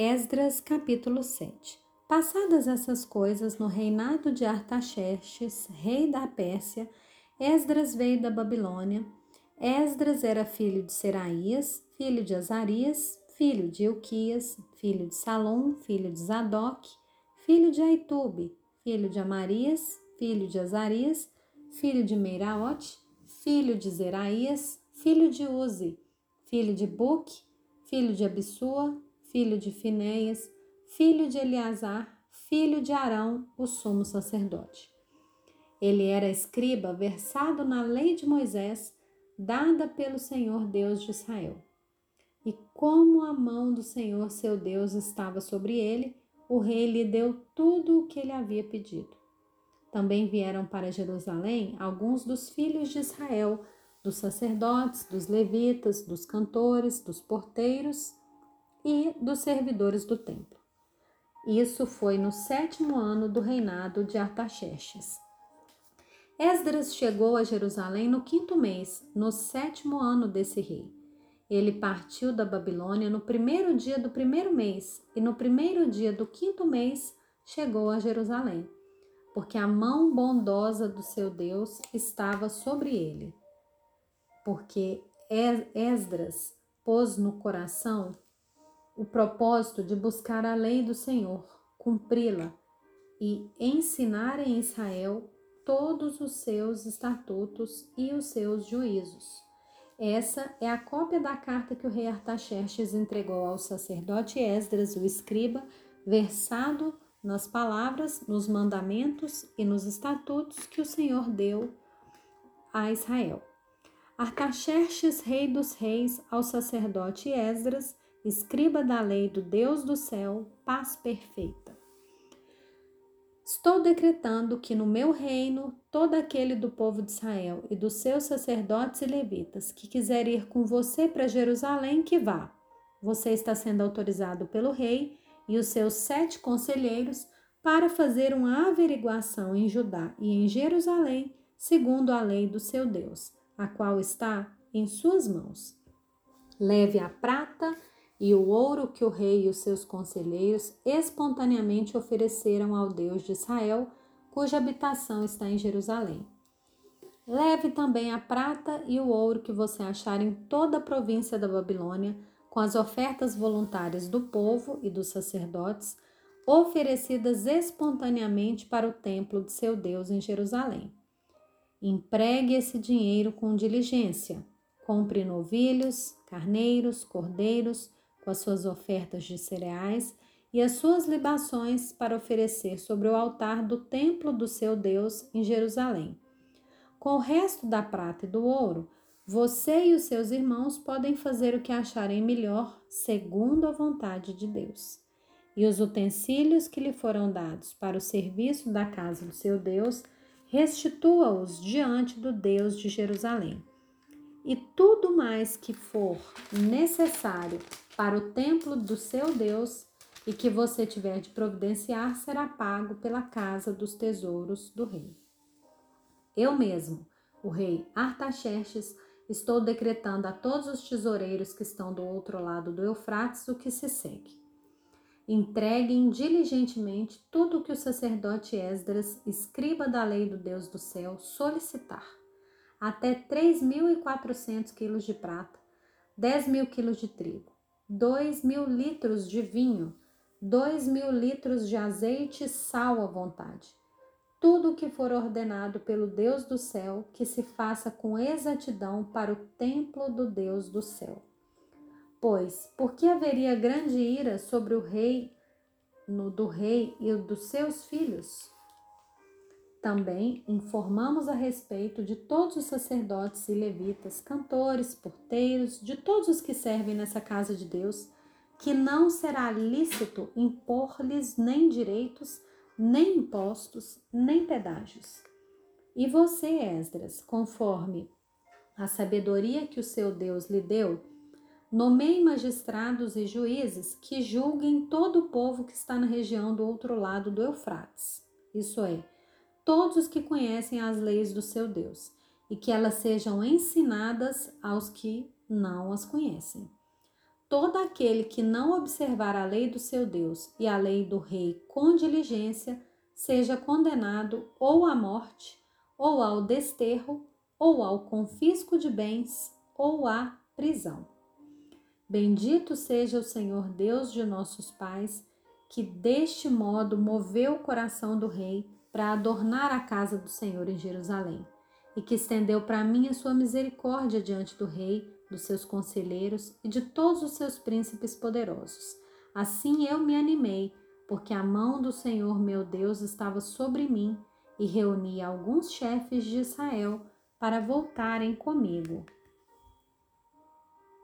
Esdras capítulo 7 Passadas essas coisas, no reinado de Artaxerxes, rei da Pérsia, Esdras veio da Babilônia. Esdras era filho de Seraías, filho de Azarias, filho de Euquias, filho de Salom, filho de Zadok, filho de Aitube, filho de Amarias, filho de Azarias, filho de Meiraote, filho de Zeraías, filho de Uzi, filho de Buque, filho de Abissua, filho de Finéias, filho de Eleazar, filho de Arão, o sumo sacerdote. Ele era escriba versado na lei de Moisés, dada pelo Senhor Deus de Israel. E como a mão do Senhor seu Deus estava sobre ele, o rei lhe deu tudo o que ele havia pedido. Também vieram para Jerusalém alguns dos filhos de Israel, dos sacerdotes, dos levitas, dos cantores, dos porteiros e dos servidores do templo. Isso foi no sétimo ano do reinado de Artaxerxes. Esdras chegou a Jerusalém no quinto mês, no sétimo ano desse rei. Ele partiu da Babilônia no primeiro dia do primeiro mês, e no primeiro dia do quinto mês chegou a Jerusalém, porque a mão bondosa do seu Deus estava sobre ele. Porque Esdras pôs no coração o propósito de buscar a lei do Senhor, cumpri-la e ensinar em Israel todos os seus estatutos e os seus juízos. Essa é a cópia da carta que o rei Artaxerxes entregou ao sacerdote Esdras, o escriba, versado nas palavras, nos mandamentos e nos estatutos que o Senhor deu a Israel. Artaxerxes, rei dos reis, ao sacerdote Esdras, escriba da lei do Deus do céu, paz perfeita. Estou decretando que no meu reino, todo aquele do povo de Israel e dos seus sacerdotes e levitas que quiser ir com você para Jerusalém, que vá. Você está sendo autorizado pelo rei e os seus sete conselheiros para fazer uma averiguação em Judá e em Jerusalém, segundo a lei do seu Deus, a qual está em suas mãos. Leve a prata e o ouro que o rei e os seus conselheiros espontaneamente ofereceram ao Deus de Israel, cuja habitação está em Jerusalém. Leve também a prata e o ouro que você achar em toda a província da Babilônia, com as ofertas voluntárias do povo e dos sacerdotes, oferecidas espontaneamente para o templo de seu Deus em Jerusalém. Empregue esse dinheiro com diligência. Compre novilhos, carneiros, cordeiros, com as suas ofertas de cereais e as suas libações para oferecer sobre o altar do templo do seu Deus em Jerusalém. Com o resto da prata e do ouro, você e os seus irmãos podem fazer o que acharem melhor, segundo a vontade de Deus. E os utensílios que lhe foram dados para o serviço da casa do seu Deus, restitua-os diante do Deus de Jerusalém. E tudo mais que for necessário para o templo do seu Deus e que você tiver de providenciar será pago pela casa dos tesouros do rei. Eu mesmo, o rei Artaxerxes, estou decretando a todos os tesoureiros que estão do outro lado do Eufrates o que se segue. Entreguem diligentemente tudo o que o sacerdote Esdras, escriba da lei do Deus do céu, solicitar. Até 3.400 quilos de prata, 10 mil quilos de trigo, dois mil litros de vinho, dois mil litros de azeite e sal à vontade. Tudo o que for ordenado pelo Deus do céu, que se faça com exatidão para o templo do Deus do céu. Pois, por que haveria grande ira sobre o rei, no do rei e dos seus filhos? Também informamos a respeito de todos os sacerdotes e levitas, cantores, porteiros, de todos os que servem nessa casa de Deus, que não será lícito impor-lhes nem direitos, nem impostos, nem pedágios. E você, Esdras, conforme a sabedoria que o seu Deus lhe deu, nomeie magistrados e juízes que julguem todo o povo que está na região do outro lado do Eufrates. Isso é, todos os que conhecem as leis do seu Deus, e que elas sejam ensinadas aos que não as conhecem. todo aquele que não observar a lei do seu Deus e a lei do rei com diligência, seja condenado ou à morte, ou ao desterro, ou ao confisco de bens, ou à prisão. Bendito seja o Senhor Deus de nossos pais, que deste modo moveu o coração do rei para adornar a casa do Senhor em Jerusalém, e que estendeu para mim a sua misericórdia diante do rei, dos seus conselheiros e de todos os seus príncipes poderosos. Assim eu me animei, porque a mão do Senhor meu Deus estava sobre mim, e reuni alguns chefes de Israel para voltarem comigo.